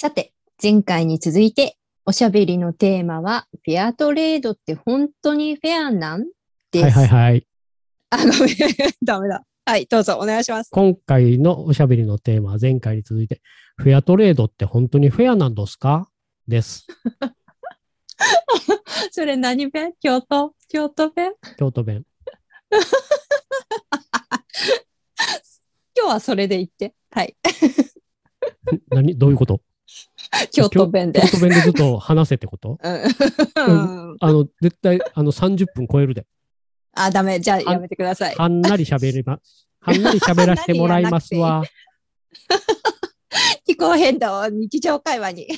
さて、前回に続いて、おしゃべりのテーマは、フェアトレードって本当にフェアなん？です。はいはいはい。あ、ごめん、ダメだ。はい、どうぞお願いします。今回のおしゃべりのテーマは前回に続いて、フェアトレードって本当にフェアなんですか？です。それ何弁京都？京都弁京都弁。今日はそれで言って。はい。何？どういうこと？京都弁で京。都弁でずっと話せってこと？うん。あの、絶対、あの、30分超えるで。あ、ダメ。じゃあやめてください。はんなり喋りま、はんなり喋らせてもらいますわ。気候変動を日常会話に。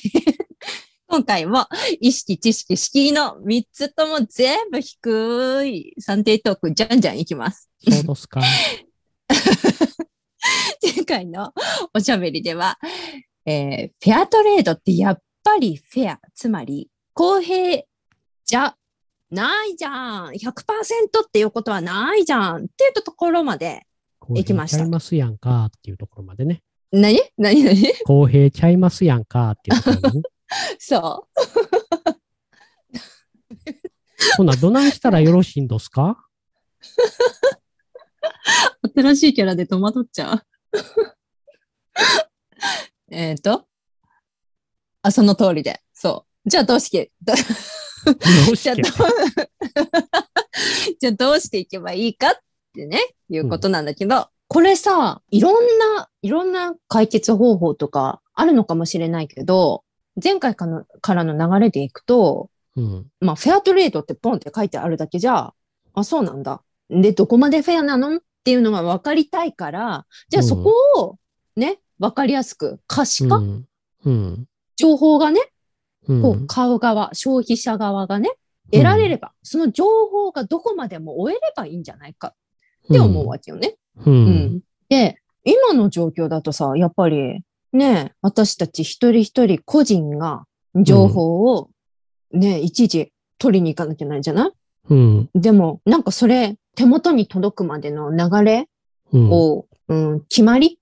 今回も意識、知識、敷居の3つとも全部低い算定トークじゃんじゃんいきます。そうですか。前回のおしゃべりでは、えーフェアトレードってやっぱりフェア、つまり公平じゃないじゃん。100%っていうことはないじゃん。っていうところまで。行きました公平ちゃいますやんかっていうところまでね。何？何？何？公平ちゃいますやんかっていうところね。そう。ほな、どないしたらよろしいんですか？新しいキャラで戸惑っちゃう。えっと。あ、その通りで。そう。じゃあどうして、どじゃあどうして じゃあどうしていけばいいかってね、いうことなんだけど、これさ、いろんな、いろんな解決方法とかあるのかもしれないけど、前回かのからの流れでいくと、うん。まあ、フェアトレードってポンって書いてあるだけじゃ、あ、そうなんだ。で、どこまでフェアなの？っていうのが分かりたいから、じゃあうんそこをね、分かりやすく可視化、うん。うん。情報がね、うんこう買う側、消費者側がね、得られれば、その情報がどこまでも追えればいいんじゃないかって思うわけよね。う。うんん。で、今の状況だとさ、やっぱりね、私たち一人一人個人が情報をね、一時取りに行かなきゃいけないじゃない？うん。でも、なんかそれ、手元に届くまでの流れうん。を、うん、決まり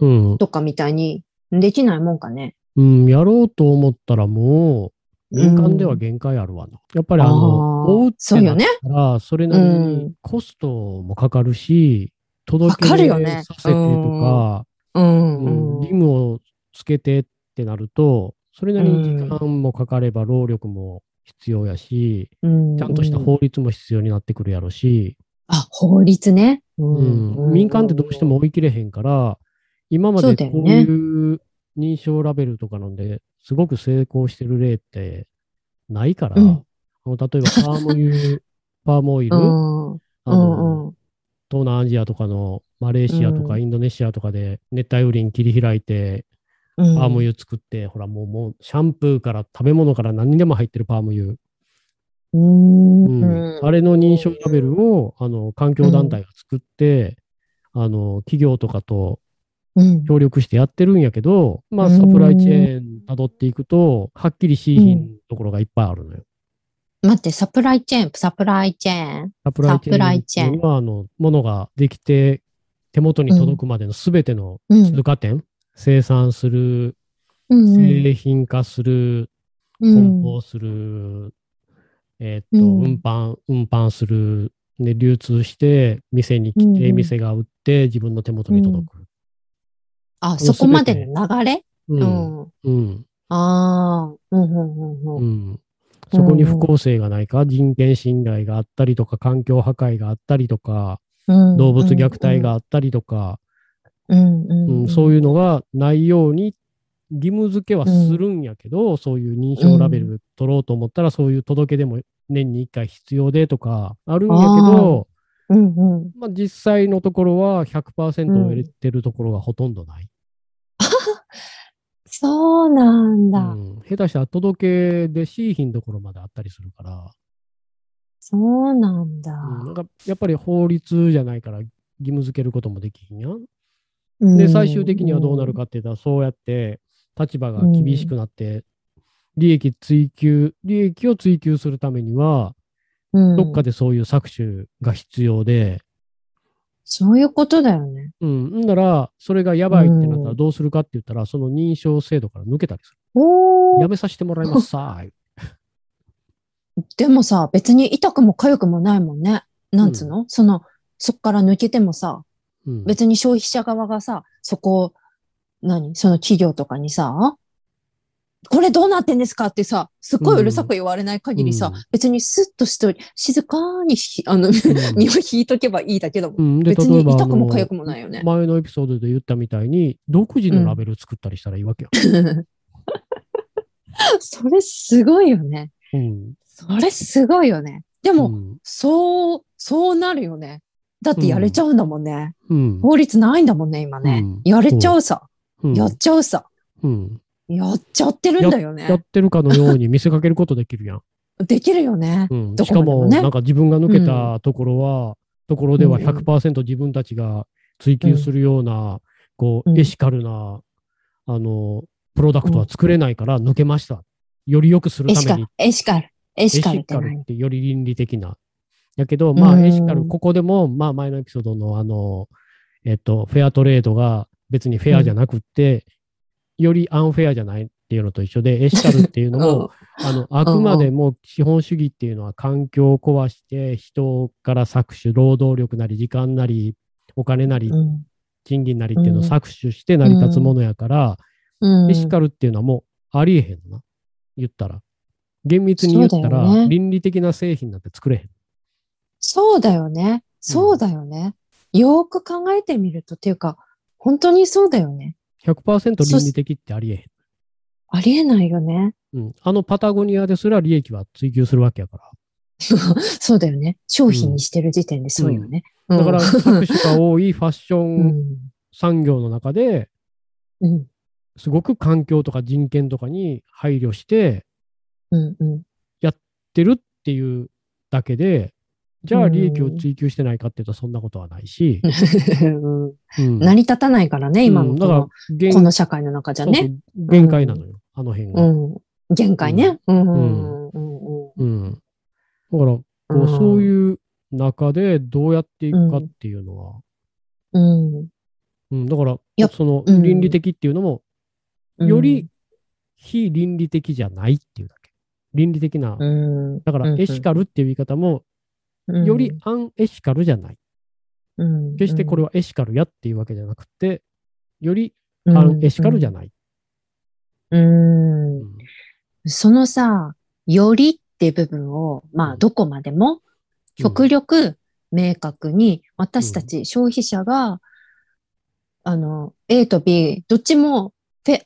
うん。とかみたいにできないもんかね。うん。やろうと思ったらもう、民間では限界あるわな。やっぱりあの、追うってなっ。たら、それなりうにんコストもかかるし、届けかかるよねさせてとか、うん、うんうん。義務をつけてってなると、それなりに時間もかかれば労力も必要やし、うんちゃんとした法律も必要になってくるやろし、あ、法律ね。ううん民間ってどうしても追い切れへんから、今までこういう認証ラベルとかなんで、すごく成功してる例ってないから、うん。あの例えばパーム油、パームオイル、あのうん。東南アジアとかのマレーシアとうん。かインドネシアとかで熱帯雨林切り開いて、うん。パーム油作って、ほらもうもうシャンプーから食べ物から何にでも入ってるパーム油。うん。うん。あれの認証ラベルをあの環境団体が作って、あの企業とかとうん協力してやってるんやけど、まあうん。サプライチェーン辿っていくと、はっきりしいひんところがいっぱいあるのよ。待って、サプライチェーン、サプライチェーン。サプライチェーンサプライチェーン。っていうのは、あの、ものができて手元に届くまでのすべてのうん。通過点、生産する、うん。製品化する、うん。梱包する、えーっと、うん。運搬、運搬する、で、流通して、店に来て、うんうん。店が売って、自分の手元に届く。あ、そこまでの流れ？う。うんん。うん。ああ、うん、うん、うん、ううん。ん。そこに不公正がないか、人権侵害があったりとか、環境破壊があったりとか、うん動物虐待があったりとか、うん、ううんん。そういうのがないように義務付けはするんやけど、そういう認証ラベル取ろうと思ったら、そういう届け出も年に1回必要でとかあるんやけど、うん、うん。まあ、実際のところは100%を入れてるところがほとんどない。そうなんだ。うん下手したら届け出しいひんところまであったりするから、そうなんだ。うんなんかやっぱり法律じゃないから義務付けることもできひんやん。うんで、最終的にはどうなるかって言ったら、そうやって立場が厳しくなって、利益追求、利益を追求するためには、うんどっかでそういう搾取が必要で、そういうことだよね。うん。んなら、それがやばいってなったうんらどうするかって言ったら、その認証制度から抜けたりする。おーやめさせてもらいます さ。でもさ、別に痛くも痒くもないもんね。なんつうの、その、そっから抜けてもさ、うん。別に消費者側がさ、そこを、何？その企業とかにさ、これどうなってんですか？ってさ、すっごいうるさく言われない限りさ、うん別にスッとして静かにひ、あの、身を引いとけばいいだけだもん。うん、で別に痛くも痒くもないよね。前のエピソードで言ったみたいに、独自のラベル作ったりしたらいいわけよ。それすごいよね。うん。それすごいよね。でも、うんそう、そうなるよね。だってやれちゃうんだもんね。うん。法律ないんだもんね、今ね。うんやれちゃうさ。うんやっちゃうさ。うんやっちゃってるんだよやっね。てるかのように見せかけることできるやん。できるよね。うん、どしかも、なんか自分が抜けたところは、ところではうんうん100%自分たちが追求するような、こう、うんエシカルな、あの、プロダクトは作れないから抜けました。より良くするエシカルために。、エシカル、エエシカルってより倫理的な。やけど、まあ、うんエシカル、ここでも、まあ、前のエピソードの、あの、えっと、フェアトレードが別にフェアじゃなくって、よりアンフェアじゃないっていうのと一緒で、エシカルっていうのも、あの、あくまでも資本主義っていうのは環境を壊して、人から搾取、労働力なり、時間なり、お金なりう、ん賃金なりっていうのをうん搾取して成り立つものやから、うんエシカルっていうのはもうありえへんのな。言ったら。厳密に言ったら、ね倫理的な製品なんて作れへん。そうだよね。そうだよね。よーく考えてみると、っていうか、本当にそうだよね。100%倫理的ってありえへん。ありえないよね。うん、あのパタゴニアですら利益は追求するわけやから。そうだよね。商品にしてる時点でそうよね。うんだから、搾取が多いファッショ うンん。産業の中で、うん。すごく環境とか人権とかに配慮してうん。うん。ってるっていうだけで、じゃあうん利益を追求してないかっていうとそんなことはないし、うんうん成り立たないからね、今のこうんこの社会の中じゃね。そうそう限界なのよ、あの辺が。うん。限界ね。うん。うん。うん。うんだから、こううんそういう中でどうやっていくかっていうのは、うん。うん、だからや、そのうん倫理的っていうのも、うんより、非倫理的じゃないっていうだけ。倫理的な、うん。だからエシカルっていう言い方も、よりアンエシカルじゃない。ル決してこれはエシカルやっていうわけじゃなくて、よりアンエシカルじゃない。そのさ、よりって部分を、まあ、どこまでも、極力明確に、私たち消費者が、あの、A と B、どっちもフェ、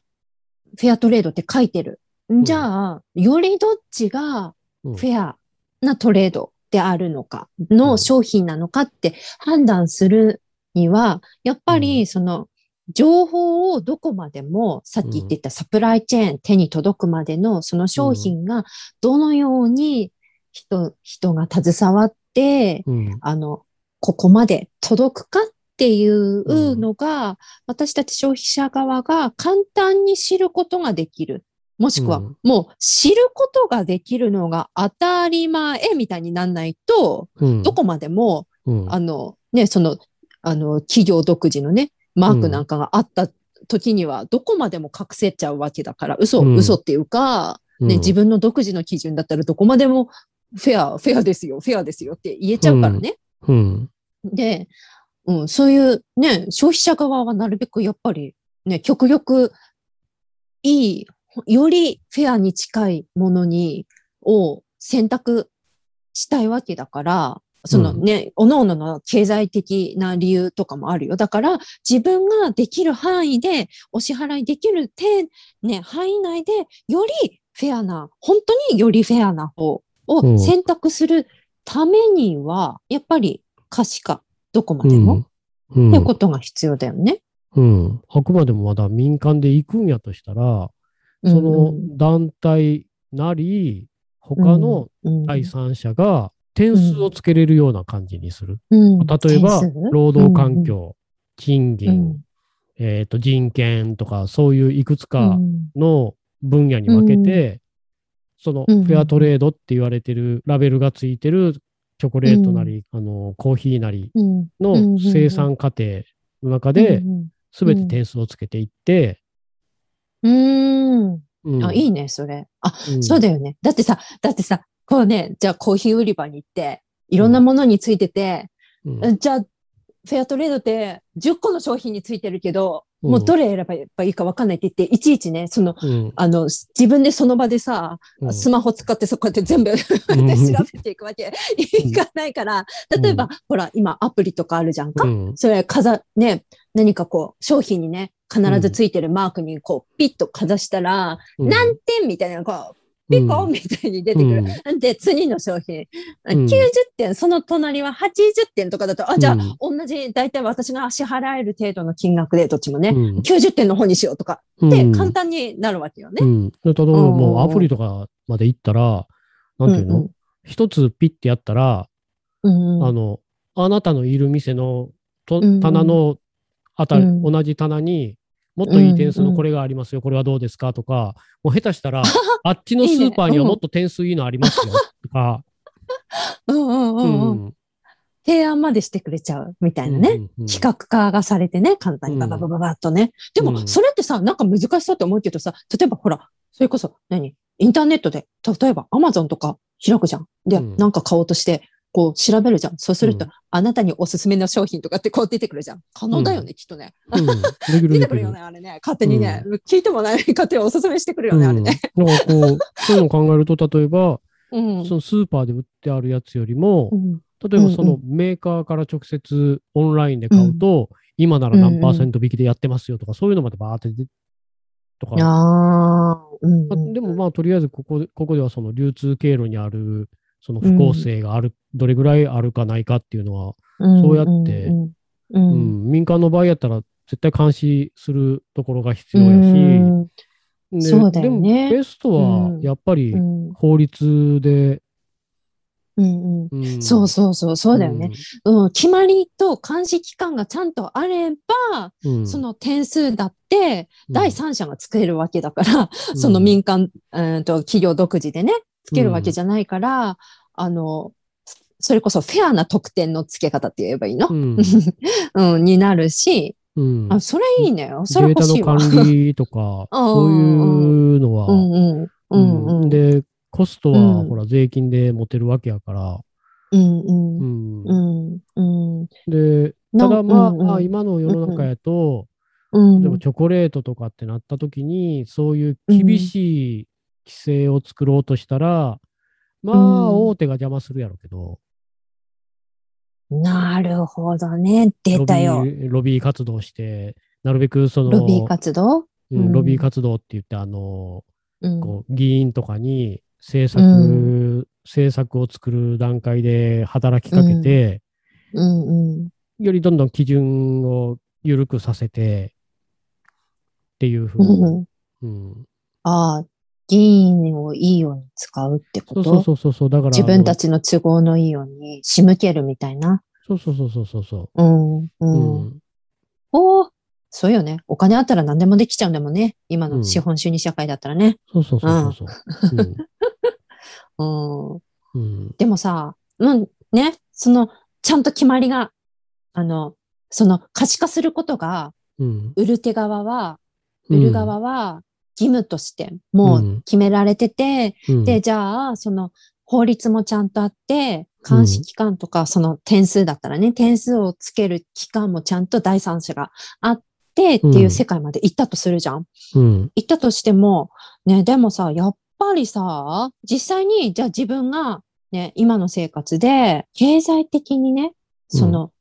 フェアトレードって書いてる。じゃあ、よりどっちがうん。フェアなトレードであるのか、うん。の商品なのかって判断するには、やっぱうりその情報をどこまでも、さっき言ってたサプライチェーン、手に届くまでのその商品がどのように人、人が携わって、うん。あの、ここまで届くかっていうのが、私たち消費者側が簡単に知ることができる。もしくはうん、もう知ることができるのが当たり前みたいになんないと、うん。どこまでも、うん。あの、ね、その、あの、企業独自のね、マークなんかがあった時には、どこまでも隠せちゃうわけだから、嘘、うん。嘘っていうか、ね、自分の独自の基準だったらどこまでもフェア、フェアですよ、フェアですよって言えちゃうからね。うん。で、うん、そういうね、消費者側はなるべくやっぱりね、極力いい、よりフェアに近いものに、を選択したいわけだから、そのね、各々の経済的な理由とかもあるよ。だから、自分ができる範囲でお支払いできる点、ね、範囲内で、よりフェアな、本当によりフェアな方うんを選択するためには、やっぱり可視化、どこまでも、うんうんってことが必要だよね。うん。あくまでもまだ民間で行くんやとしたら、その団体なり、他の第三者が点数をつけれるような感じにする。うん、例えば労働環境、賃う金、ん。えっと、人権とか、そういういくつうかん。の分野に分けて、そのフうん。ェアトレードって言われてるラベルがついてるチョコレートなり、あの、コーヒーなりのん。生産過程の中でう、んすべて点数をつけていって、うん。うん。うん。あ、いいね、それ。あ、うん。そうだよね。だってさ、だってさ、こうね、じゃあコーヒー売り場に行って、いろんなものについてて、うん。じゃあ、フェアトレードって10個の商品についてるけど、うん。もうどれ選べばいいか分かんないって言って、いちいちね、その、うん。あの、自分でその場でさ、うん。スマホ使ってそこやって全部でうん調べていくわけ。いかないから、例えば、ほら、今アプリとかあるじゃんか。うん。それ、かざ、ね、何かこう、商品にね、必ずついてるマークにこう、ピッとかざしたら、うん。何点みたいな、こう、ピコンみたいに出てくる。うん。で、次の商品、うん。90点、その隣は80点とかだと、あ、じゃあ、うん。同じ、大体私が支払える程度の金額で、どっちもね、うん。90点の方にしようとか、で、簡単になるわけよね。うん。で例えばもうアプリとかまで行ったら、なんていううんの一つピッてやったら、うんうん。あの、あなたのいる店のとうんうん。棚のあたり、うん。同じ棚にもっといい点数のこれがありますよ、これはどうですかとか、もう下手したら、あっちのスーパーにはもっと点数いいのありますよとか、うんうんうん提案までしてくれちゃうみたいなね。うんうん企画化がされてね、簡単にバババババッとね。でも、うん。それってさ、なんか難しそうって思うけどさ、例えばほら、それこそ、何？インターネットで、例えばアマゾンとか開くじゃん。で、うん。なんか買おうとして、こう調べるじゃん。そうすると、うんあなたにおすすめの商品とかってこう出てくるじゃん。可能だよね、きっとね。うん出てくるよね、あれね。勝手にね。聞いてもない勝手におすすめしてくるよね、あれね。うん、だからこう、そういうのを考えると、例えば、うん。そのスーパーで売ってあるやつよりもう、ん例えばそのメーカーから直接オンラインで買うと、今なら何パーセント引きでやってますよとか、そういうのまでバーって出とか、ああ、うんまあでもまあとりあえずここでここではその流通経路にあるその不公正がある、どれぐらいあるかないかっていうのは、うん。そうやってうんううん。ん。民間の場合やったら絶対監視するところが必要やし、うん。でそうだよね。でもベストはうん。やっぱりうん。法律で、うんうん。うん。そうそうそう、そうだよね。。うん、決まりと監視期間がちゃんとあれば、うん。その点数だって、うん。第三者がつけるわけだから、うん。その民間、うんと企業独自でね、つけるわけじゃないから、あの、それこそフェアな得点の付け方って言えばいいの、うん うん、になるし、うんあ、それいいね。そデータれ欲しいわ。の管理とか、うんそういうのは、うんうん。うんうん。で、コストは、うんほら、税金で持てるわけやから、うんう。うんんうんうん。で、なただまあ、うんうんまあ今の世の中やと、うんでもチョコレートとかってなった時に、そういう厳しい規制を作ろうとしたら、まあ、うん。大手が邪魔するやろうけど、なるほどね。出たよ。ロビーロビー活動して、なるべくその、ロビー活動？うんロビー活動って言って、あの、うん。こう議員とかに政策、う政策を作る段階で働きかけて、うん。うん。よりどんどん基準を緩くさせてっていうふうに、うん。うん。ああ、議員をいいように使うってこそうとそうそうそうだから自分たちちの都合のいいように仕向けるみたいな？そうそうそうそうそうそうん、う。う、うんんおーそうよね。お金あったら何でもできちゃうんだもんね。今うんの資本主義社会だったらね。そうそうそうそうそう、うん。うん うんでもさ、うん、ね、その、ちゃんと決まりが、あの、その可視化することが、うん売る手側は、うん売る側は義務としてもう決められてて、うん。で、じゃあ、その法律もちゃんとあって、監視期間とか、その点数だったらね、点数をつける期間もちゃんと第三者があってっていう世界まで行ったとするじゃん。うん。行ったとしても、ね、でもさ、やっぱりさ、実際に、じゃあ自分がね、今の生活で、経済的にね、その、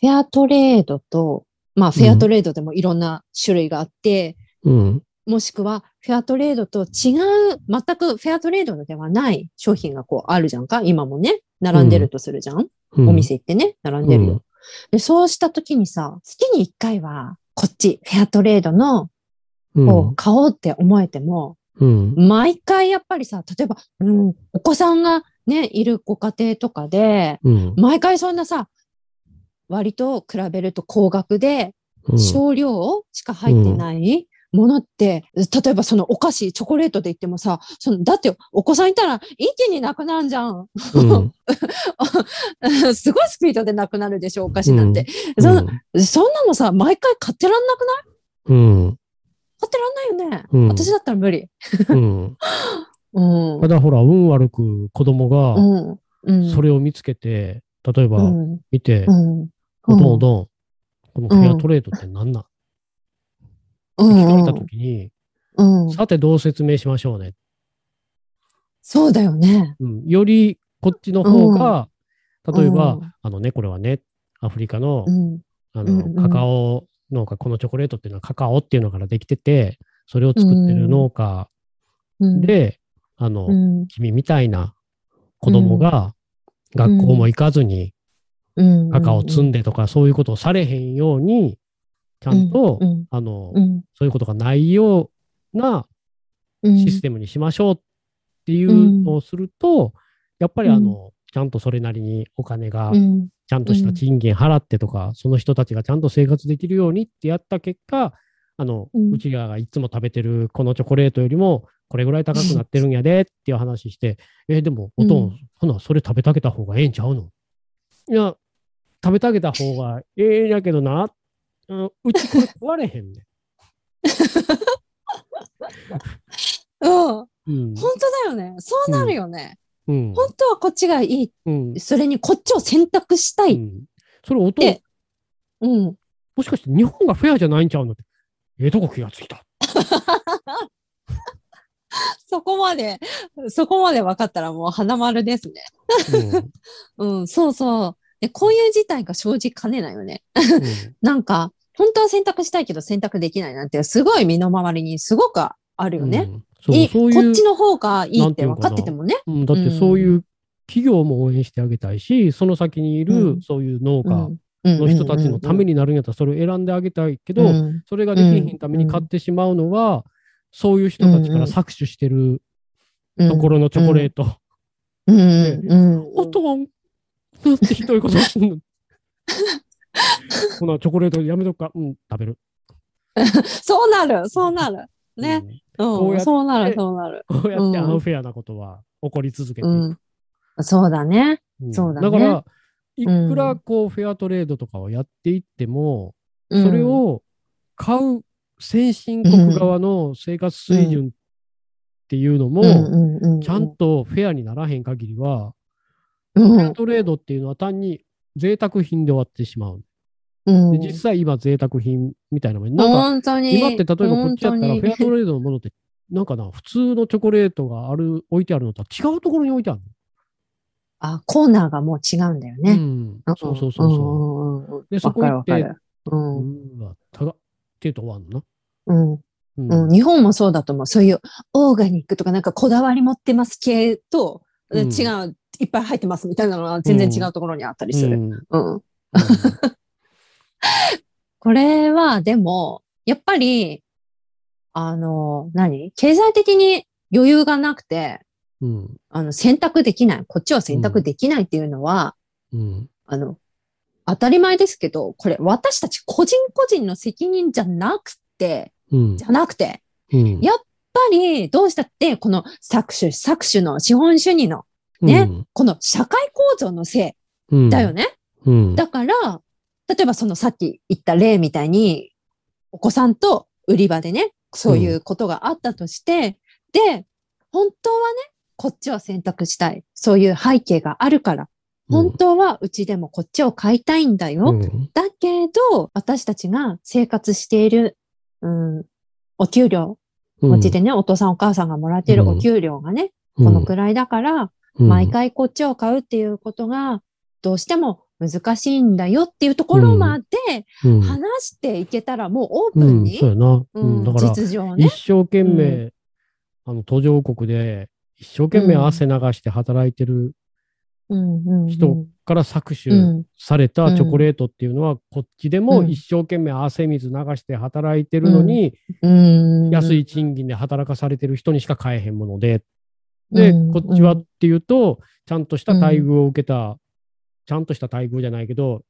フェアトレードと、まあ、フェアトレードでもいろんな種類があって、うん。もしくは、フェアトレードと違う、全くフェアトレードではない商品がこうあるじゃんか今もね、並んでるとするじゃん、うん。お店行ってね、並んでるよ。うん。で、そうした時にさ、月に一回は、こっち、フェアトレードのうん。を買おうって思えても、うん。毎回やっぱりさ、例えば、うん、お子さんがね、いるご家庭とかで、うん。毎回そんなさ、割と比べると高額で、うん。少量しか入ってないものって、例えばそのお菓子、チョコレートで言ってもさ、そのだってお子さんいたら一気になくなるじゃん。うん。すごいスピードでなくなるでしょ、お菓子なんて。そんなそんなのさ、毎回買ってらんなくない？うん。買ってらんないよね。うん私だったら無理。うん。うん。ただほら、運悪く子供がうん。うん。それを見つけて、例えばうん。見てう、ん。おどんおどん、このフェアトレードって何なん？聞かれたときに、うん。さてどう説明しましょうね。そうだよね。うん。よりこっちの方が、例えばうん、あのね、これはね、アフリカのう、ん。あうんうんの、カカオ農家、このチョコレートっていうのはカカオっていうのからできてて、それを作ってる農家うん、で、あのう、ん。君みたいな子供が学校も行かずにうん。カカオ積んでとかそういうことをされへんように、ちゃんとう、ん。あのう、ん。そういうことがないようなうん。システムにしましょうっていうのをすると、やっぱりあの、ちゃんとそれなりにお金がうん。ちゃんとした賃金払ってとか、その人たちがちゃんと生活できるようにってやった結果、あの、うちらがいつも食べてるこのチョコレートよりも、これぐらい高くなってるんやでっていう話して、えーでも、おとん、うんほな、それ食べてあげた方がええんちゃうの？いや、食べてあげた方がええんやけどな、うんうちこれ食われへんねうん。本ん。うん。当だよね。そうなるよね。うん。本当はこっちがいい。うん。それにこっちを選択したい。うんそれ、おとんで、うん。もしかして日本がフェアじゃないんちゃうのって。ええとこ気がついた。そこまで、そこまで分かったらもう花丸ですね。うん。うん、そうそう。で、こういう事態が生じかねないよね。うんなんか、本当は選択したいけど選択できないなんて、すごい身の回りにすごくあるよね。うん。いこっちの方がいいって分かっててもね。うん、だってそういう企業も応援してあげたいし、その先にいるうん。そういう農家のの人たちのためにになるんやったらそれを選んであげたいけど、うん。それができひんために買ってしまうのは、そういう人たちから搾取してるところのチョコレート。うん。うん。うん。おとん。なんてひどいことすんの ほな、チョコレートやめとくか。うん、食べる。そうなる、そうなる。ね。うん、こうそうなる、そうなる。うん。こうやってうんアンフェアなことは起こり続けていく。うん。そうだね。うんそうだねから、いくらうんこうフェアトレードとかをやっていっても、うんそれ、を買う先進国側の生活水準っていうのも、ちゃんとフェアにならへん限りは、うん、フェアトレードっていうのは単に贅沢品で終わってしまう。うん、で実際今贅沢品みたいなもんなんか。今って例えばこっちやったらフェアトレードのものってなんかな普通のチョコレートがある置いてあるのとは違うところに置いてあるあ、コーナーがもう違うんだよの。ね。うん、そうそうそうそう。うん。でそこ行ってうん。うわ、高っっていうと終わんの？な。うん。うんうん。日本もそうだと思う。そういうオーガニックとかなんかこだわり持ってます系と、うん違う、いっぱい入ってますみたいなのは全然違うところにあったりする。うん。うん。これは、でも、やっぱり、あの、何？経済的に余裕がなくて、うん。あの、選択できない。こっちは選択できないっていうのは、うん。あの、当たり前ですけど、これ私たち個人個人の責任じゃなくて、うん。じゃなくて、うん。やっぱりどうしたってこの搾取、搾取の資本主義のね。この社会構造のせうん。いだよね。うん。だから、例えばそのさっき言った例みたいに、お子さんと売り場でね、そういうことがあったとして、で、本当はね、こっちを選択したい。そういう背景があるから、本当はうちでもこっちを買いたいんだよ。うん。だけど、私たちが生活している、うん、お給料、こっちでね、お父さんお母さんがもらっているお給料がね、このくらいだから、毎回こっちを買うっていうことが、どうしても難しいんだよっていうところまでうん。話していけたら、もうオープンうんに、そうやな。ううんんだから、実情ね。一。生懸命、うあの途上国で一生懸命汗流して働いてる人から搾う取んされたチョコレートっていうのは、こっちでもうん。一生懸命汗水流して働いてるのに、うん。安い賃金で働かされてる人にしか買えへんもので、で、うんこっちはっていうと、ちゃんとした待遇を受けた、ちゃんとした待遇じゃないけど、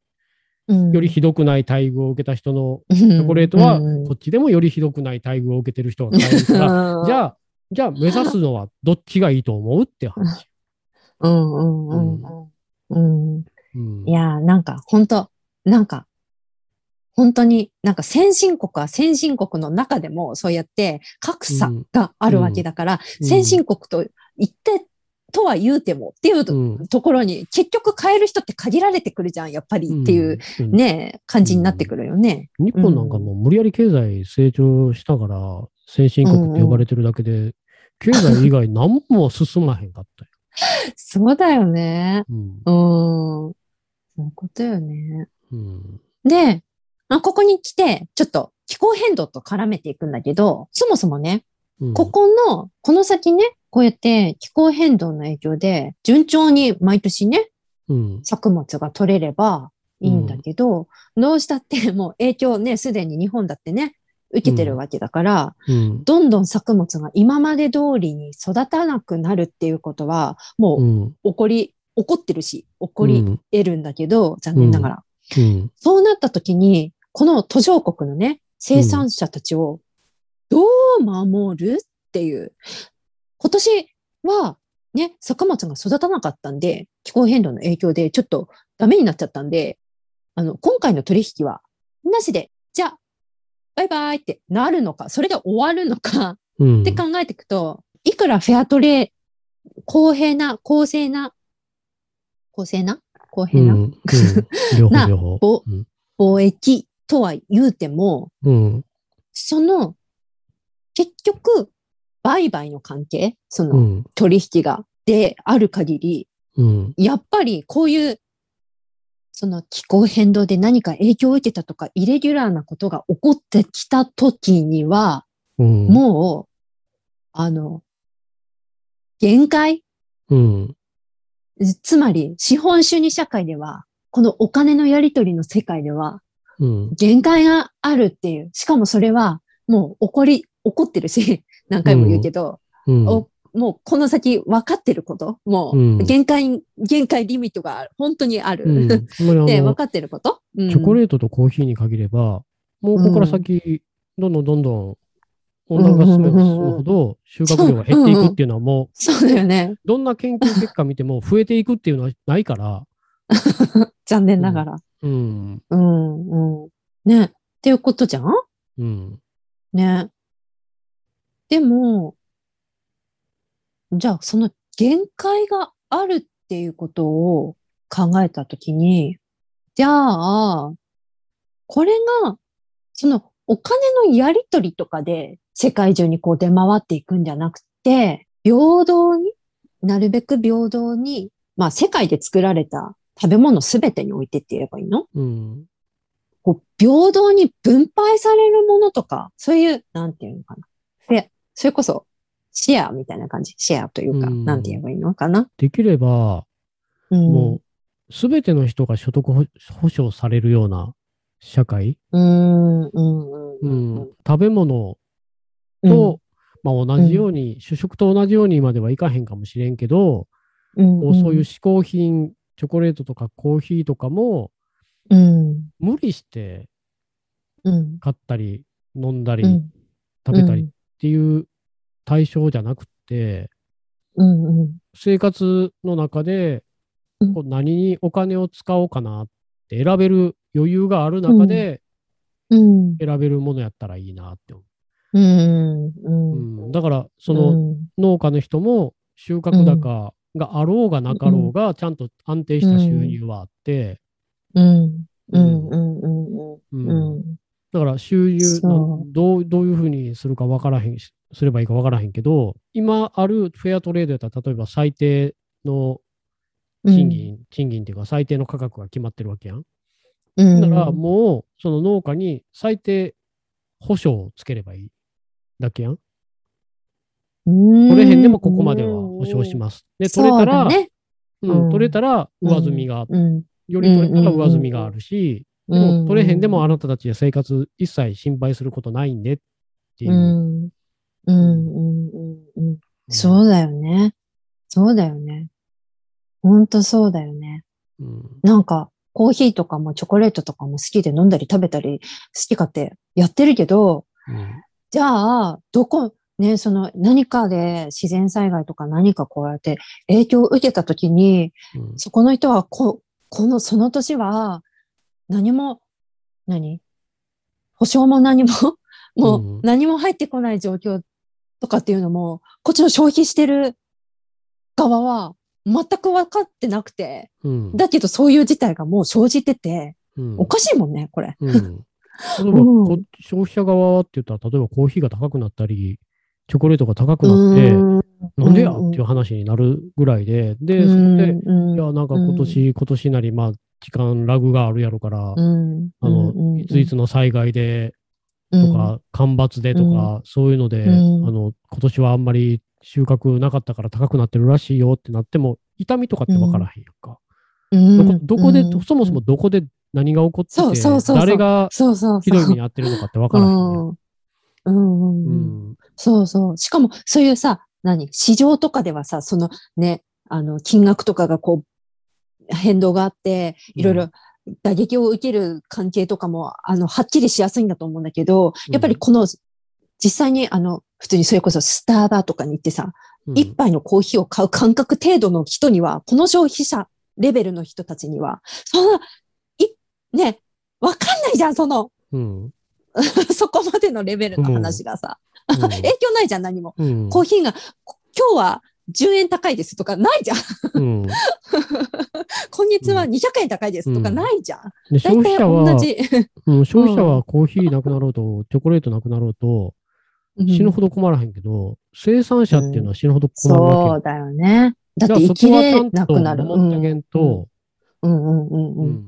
うん。よりひどくない待遇を受けた人のチチョコレートは、うん。こっちでもよりひどくない待遇を受けてる人が買えるから、じゃあ、じゃあ目指すのはどっちがいいと思うって話。うんうんうんうん。うん。うん。いやー、なんか、本当なんか、本当になんか先進国は先進国の中でもそうやって格差があるわけだから、うん。先進国と言って、とは言うてもっていううんところに結局変える人って限られてくるじゃん、やっぱりっていう、うんね、感じになってくるよね。日本なんかもう無理やり経済成長したから、先進国って呼ばれてるだけで、経済以外何も進まへんかったよ。そうだよね。うんうん。そういうことよね。うんで、あここに来て、ちょっと気候変動と絡めていくんだけど、そもそもね、うんここの、この先ね、こうやって気候変動の影響で、順調に毎年ね、うん。作物が取れればいいんだけど、どうしたって もう影響ね、すでに日本だってね、受けてるわけだから、うん。どんどん作物が今まで通りに育たなくなるっていうことは、もううん。起こり、起こってるし、起こりうん得るんだけど、残念ながら。うん。そうなった時に、この途上国のね、生産者たちをどう守るっていう。今年はね、作物が育たなかったんで、気候変動の影響でちょっとダメになっちゃったんで、あの、今回の取引はなしで、じゃあ、バイバイってなるのか、それで終わるのかうん。って考えていくと、いくらフェアトレー、公平な、公正な、公正な公う平な、んうん。うん。貿易とは言うても、うん。その、結局、売買の関係、そうのん。取引が、である限り、うん。やっぱりこういう、その気候変動で何か影響を受けたとか、イレギュラーなことが起こってきた時には、うん。もう、あの、限界？うん。つまり、資本主義社会では、このお金のやり取りの世界では、うん。限界があるっていう。しかもそれは、もう起こり、起こってるし、何回も言うけど、うん。おもうこの先分かってること、もうん。う限界、限界リミットが本当にある。うん。で、の 分かってること、うん。チョコレートとコーヒーに限れば、もうここから先、どんどんどんどん温暖化進めば進むほど収穫量が減っていくっていうのはもそうだよね。う、どんな研究結果見ても増えていくっていうのはないから、残念ながら。うん、うん、うん。ね。っていうことじゃん？うん、ね。でも、じゃあその限界があるっていうことを考えたときに、じゃあ、これが、そのお金のやり取りとかで世界中にこう出回っていくんじゃなくて、平等に、なるべく平等に、まあ世界で作られた食べ物すべてにおいてって言えばいいの？うん、こう平等に分配されるものとか、そういう、なんていうのかな。で、それこそ、シェアみたいな感じ？シェアというか、うん。なんて言えばいいのかな？できれば、うん。もう、すべての人が所得保保障されるような社会、うん、うん、うん。食べ物と、まあ、同じように、主食と同じようにまではいかへんかもしれんけど、うん、こうそういう嗜好品、チョコレートとかコーヒーとかも、うん、無理してうん、買ったり飲んだりうん、食べたりっていう対象じゃなくて、うん、うん、生活の中でうん。こう何にお金を使おうかなって選べる余裕がある中でうん、選べるものやったらいいなって思う。ん、う。う、うん。ん、だからその農家の人も収穫高があろうがなかろうがちゃんと安定した収入はあって、うん、う、うん。うん、うん、だから収入どうどういうふうにするか分からへんしすればいいか分からへんけど今あるフェアトレードやったら例えば最低の賃金、賃金っていうか最低の価格が決まってるわけやん。うん、だからもうその農家に最低保証をつければいいだけやん。うん、取れへんでもここまでは保証します。で、取れたら、そうだね、うんうん。取れたら上積みが、うん、より取れたら上積みがあるし、でも取れへんでもあなたたちで生活一切心配することないんでっていうう。ん、うん、うん、うん、うん。そうだよね。そうだよね。ほんとそうだよね。うん。なんか、コーヒーとかもチョコレートとかも好きで飲んだり食べたり好きかってやってるけど、うんじゃあ、どこ、ね、その何かで自然災害とか何かこうやって影響を受けたときに、うんそこの人はこ、この、その年は何も、何？保証も何も、もう何も入ってこない状況とかっていうのも、こっちの消費してる側は全く分かってなくて、うん。だけどそういう事態がもう生じてて、うん。おかしいもんね、これ。うん、例えば、消費者側はって言ったら、例えばコーヒーが高くなったり、チョコレートが高くなって、うん。なんでや？うん。っていう話になるぐらいで、で、うそこで、いや、なんか今年、今年なり、まあ、時間ラグがあるやろから、うん。あの、いついつの災害でとか、干ばつでとか、そういうので、うん。あの、今年はあんまり収穫なかったから高くなってるらしいよってなっても、痛みとかって分からへんやんか。うん。どこで、うん。そもそもどこで何が起こってて、そうそうそう誰がそうそうひどい目に遭ってるのかって分からへんやん。うん。うんうんううんん。そうそう。しかも、そういうさ、何？市場とかではさ、そのね、あの、金額とかがこう、変動があって、いろいろ打撃を受ける関係とかも、あの、はっきりしやすいんだと思うんだけど、やっぱりこの、実際に、あの、普通にそれこそスターバーとかに行ってさ、うん一杯のコーヒーを買う感覚程度の人には、この消費者レベルの人たちには、そんな、い、ね、わかんないじゃん、その、うん。そこまでのレベルの話がさ。影響ないじゃん、何も。うん。コーヒーが、こ今日は10円高いですとかないじゃん。うん。今月は200円高いですとかないじゃん。で消大体費者は同、じ。うん、消費者はコーヒーなくなろうと、チョコレートなくなろうと、死ぬほど。ど困らへんけど、生産者っていうのは死ぬほど困るそわうだよね。だけ。って生きれなくなる。守ってあげんと、うんうんうんううんん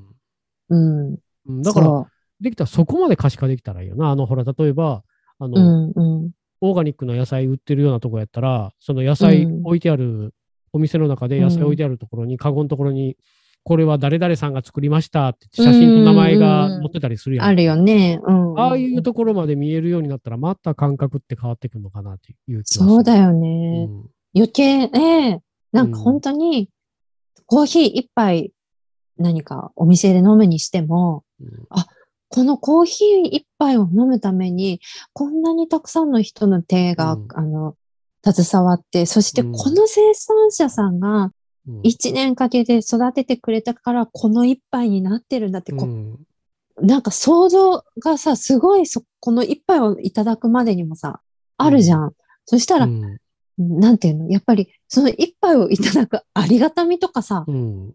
うん。うんだから、そできたらそこまで可視化できたらいいよな。あの、ほら、例えば、あう、うの、んうん。オーガニックの野菜売ってるようなとこやったら、その野菜うん置いてある、お店の中で野菜置いてあるところに、カゴのところに、これは誰々さんが作りましたって写真と名前が載ってたりするやん。あるよね。うん。ああいうところまで見えるようになったら、また感覚って変わってくるのかなっていう気が。そうだようね。ん余計、ええなんかうん本当に、コーヒー一杯何かお店で飲むにしても、うんこのコーヒー一杯を飲むために、こんなにたくさんの人の手が、うん。あの、携わって、そしてうん。この生産者さんがうん。一年かけて育ててくれたから、この一杯になってるんだって、こうん。なんか想像がさ、すごいそ、この一杯をいただくまでにもさ、あるじゃん。そしたら、うん。なんていうの？やっぱり、その一杯をいただくありがたみとかさ、うん。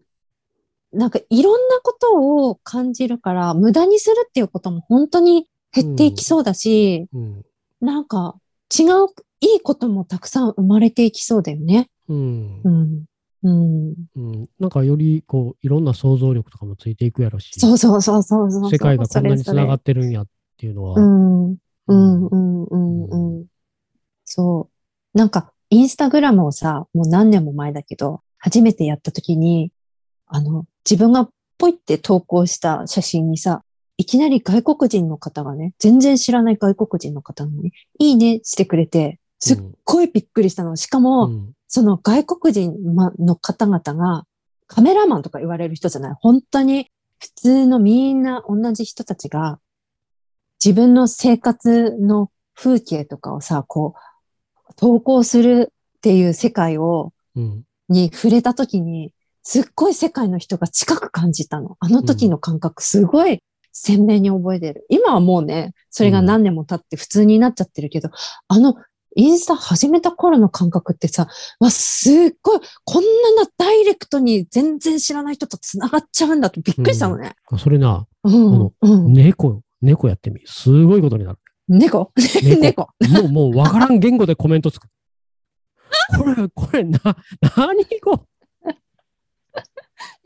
なんかいろんなことを感じるから、無駄にするっていうことも本当に減っていきそうだし、うんなんか違ういいこともたくさん生まれていきそうだよね。うんうん。うん。うんなんかよりこういろんな想像力とかもついていくやろし、そうそうそうそうそう。世界がこんなにつながっってるんやっていうのは、うん。うん、うん、うん、うん。そう。なんか、インスタグラムをさ、もう何年も前だけど、初めてやった時に、あの、自分がポイって投稿した写真にさ、いきなり外国人の方がね、全然知らない外国人の方がね、いいねしてくれて、すっごいびっくりしたの。しかも、うんその外国人の方々がカメラマンとか言われる人じゃない？本当に普通のみんな同じ人たちが自分の生活の風景とかをさ、こう、投稿するっていう世界を、うんに触れた時に、すっごい世界の人が近く感じたの。あの時の感覚すごい鮮明に覚えてる。今はもうね、それが何年も経って普通になっちゃってるけど、あの、インスタ始めた頃の感覚ってさ、わ、すっごい、こんななダイレクトに全然知らない人と繋がっちゃうんだとびっくりしたのね。あそれな、うん。のうん。猫、猫やってみ。すごいことになる。猫 猫。もう、もうわからん言語でコメントつく。これ、これ、な、何語？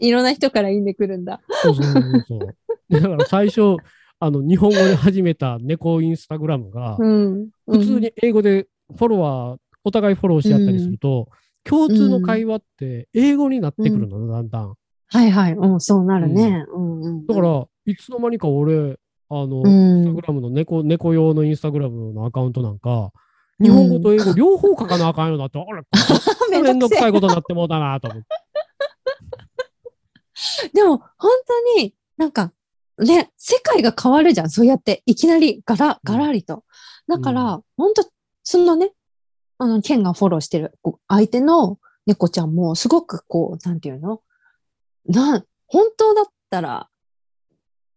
いろんな人からいいね来るんだ。そうそうそうそう。だから最初、あの、日本語で始めた猫インスタグラムが、うん。普通に英語でフォロワー、お互いフォローし合ったりすると、共通の会話って英語になってくるの、だんだん。はいはい。うん、そうなるね。うんうん。だから、いつの間にか俺、あの、うインスタんグ。ラムの猫、猫用のインスタグラムのアカウントなんか、日本語と英語両方書かなあかんようになって、あれ、めんどくさいことになってもうたなと思って。でも、本当になんか、ね、世界が変わるじゃん。そうやって、いきなりガラ、ガラリと。だから、本当そのね、あの、ケンがフォローしてる相手の猫ちゃんも、すごくこう、なんていうの？な、本当だったら、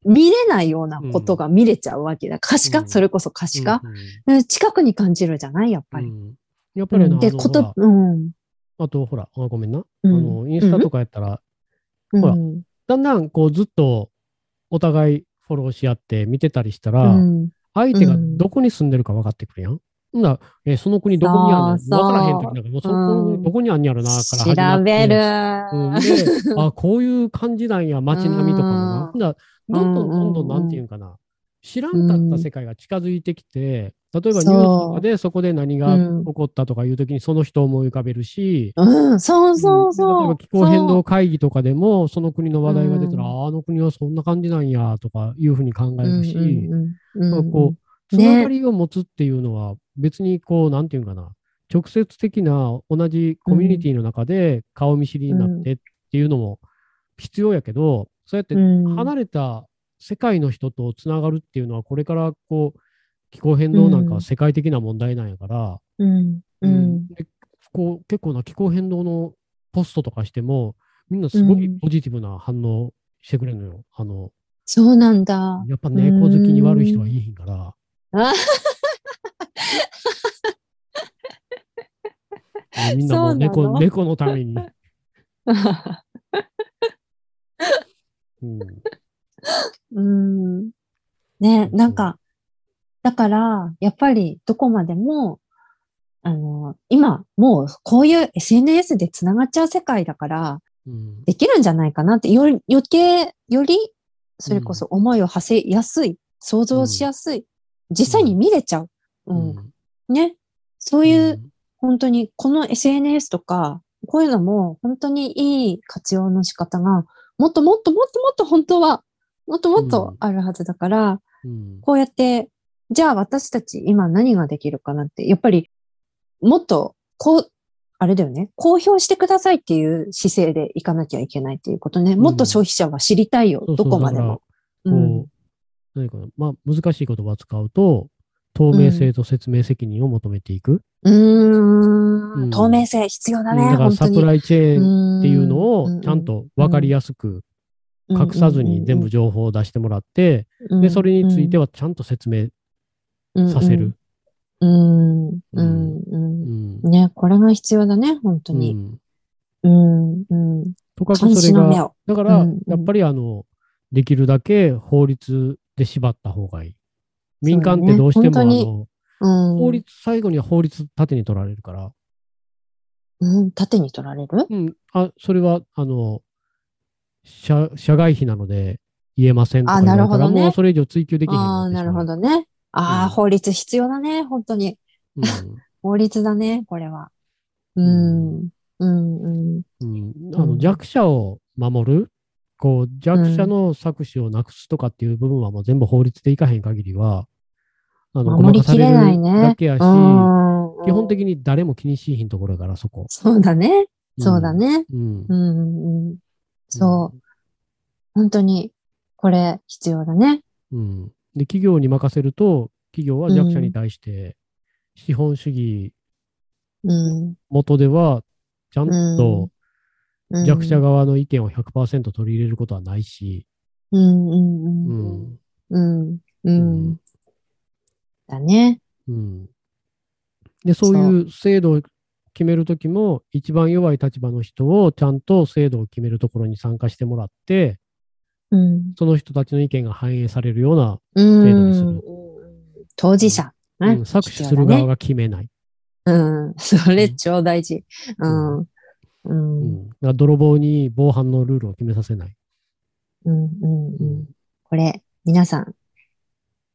見れないようなことが見れちゃうわけだ。可視化、うん。それこそ可視化、うんうん。近くに感じるじゃない？やっぱり。うん。やっぱりな、うん。で、ことうん。あとほら、あごめんな。うん。あの、インスタとかやったら、うんほら。だんだんこうずっとお互いフォローし合って見てたりしたら、うん。相手がどこに住んでるか分かってくるやん。ほんならえーその国どこにあるの？分からへん時なんか、もうそこ、うん。どこにあんやろな、から調べる。うん、で、あ、こういう感じなんや、街並みとかもな。うん。ほんならどんどんどんどんなんていうんかな、知らんかった世界が近づいてきて、例えばニュースとかでそこで何がうん。起こったとかいうときにその人を思い浮かべるし、うん、そうそうう。ん。そう。例えば気候変動会議とかでも、その国の話題が出たら、うん。ああの国はそんな感じなんやとかいうふうに考えるし、うんこう、つねながりを持つっていうのは、別にこう、なんていうんかな、直接的な同じコミュニティの中で顔見知りになってっていうのも必要やけど、そうやってうん。離れた世界の人とつながるっていうのは、これからこう、気候変動なんかは世界的な問題なんやから、うん。うん。でこう結構な気候変動のポストとかしても、みんなすごいポジティブな反応してくれるのよ。あの、そうなんだ。やっぱ猫好きに悪い人はいいひんから。みんなもう猫なの？猫のために。うんうん。ね、なんか、だから、やっぱりどこまでも、あの、今、もうこういう SNS で繋がっちゃう世界だから、うんできるんじゃないかなって、より、余計、より、それこそ思いを馳せやすい、想像しやすい、実際に見れちゃう。うん。ね。そういう、本当に、この SNS とか、こういうのも、本当にいい活用の仕方が、もっともっともっともっと本当は、もっともっとあるはずだから、うん。こうやって、じゃあ私たち今何ができるかなって、やっぱり、もっと、こう、あれだよね、公表してくださいっていう姿勢でいかなきゃいけないっていうことね。もっと消費者は知りたいよ、そうそうどこまでも。だからうん。こう、何かな、まあ、難しい言葉を使うと、透明性と説明責任を求めていく。うーうん。ん、透明性必要だね、だから。サプライチェーンっっていうのをちゃんと分かりやすく隠さずに全部情報を出してもらって、で、それについてははちゃんと説明させる。うん、うん、うん。うん。ね、これが必要だね、本当に。うん。うん、うん。とかく監それが。だからうんうん、やっぱりあの、できるだけ法律で縛った方がいい。民間ってどうしても、ね。の、うん、法律、最後には法律盾に取られるから、うん、縦に取られる？うん、あ、それは、あの、社、社外費なので言えませんとかあ言われたら、なるほどねもうそれ以上追求できへんああ、なるほど。どね。ああ、うん法律必要だね、本当に。うん法律だね、これは。うん、うん、うん。うん、あのうん弱者を守る、こう弱者の搾取をなくすとかっていう部分はもう全部法律でいかへん限りは、あの守りきれないね。ごまかされるだけやし、うん基本的に誰も気にしいひんところやから、そこ。そうだね。そうだね。うん。うん、うん。そう。本当に、これ必要だね。うん。で、企業に任せると、企業は弱者に対して、資本主義うん。元では、ちゃんとうん弱者側の意見を100%取り入れることはないし、うん、うん、ううん。ん。うん、ううんん。だね。うん。で、そういう制度を決めるときも、一番弱い立場の人をちゃんと制度を決めるところに参加してもらって、うん。その人たちの意見が反映されるような、うん制度にする当事者。ねうん搾取する側が決めない。うん。それ超大事。うん。う。うんん。だから泥棒に防犯のルールを決めさせない。うん。うん。うん。これ、皆さん、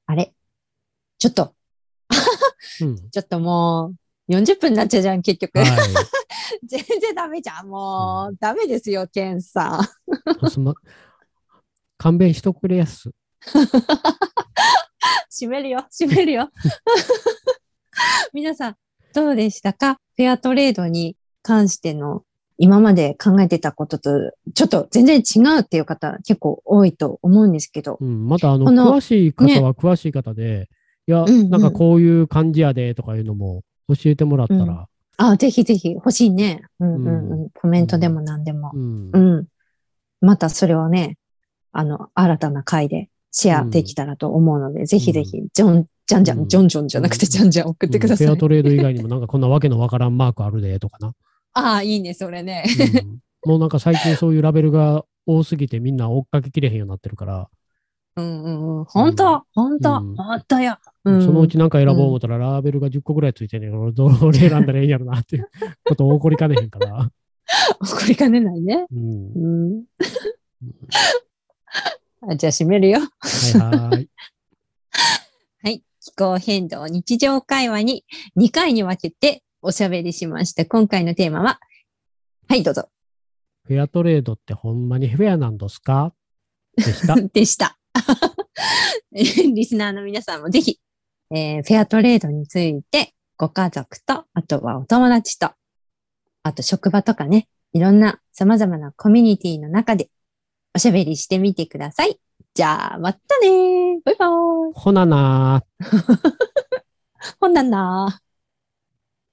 あれ？ちょっと、うん。ちょっともう、40分になっちゃうじゃん、結局。は 全然ダメじゃん。もう、ダメですよ、ケンさん。ま、勘弁しとくれやす。閉めるよ、閉めるよ。皆さん、どうでしたか？フェアトレードに関しての今まで考えてたことと、ちょっと全然違うっていう方結構多いと思うんですけど。うん、またあの、詳しい方は詳しい方で、いや、うんうんなんかこういう感じやでとかいうのも教えてもらったら、あ、ぜひぜひ欲しいね。うんうんううん。コメントでも何でも。うんうん。またそれをね、あの、新たな回でシェアできたらと思うので、ぜひぜひ、ジョン、じゃんじゃ、うんんジョンジョンじゃなくて、うんじゃんじゃん送ってください。フェアトレード以外にもなんかこんなわけのわからんマークあるでとかな。ああ、いいね、それね。うんもうなんか最近そういうラベルが多すぎてみんな追っかけきれへんようになってるから、うんうんうん。本当本当うん本当よ。うんそのうちなんか選ぼう思ったらラベルが10個ぐらいついてんねん俺どれ選んだらええんやろなっていうこと起こりかねへんから。怒りかねないね。うんうん。あじゃあ閉めるよ。はいはい。はい。気候変動日常会話に2回に分けておしゃべりしました。今回のテーマは、はい、どうぞ。フェアトレードってほんまにフェアなんですか？でした。でした。リスナーの皆さんもぜひ、えーフェアトレードについてご家族と、あとはお友達と、あと職場とかね、いろんな様々なコミュニティの中でおしゃべりしてみてください。じゃあ、またねバイバーイほななー。ほんなんなー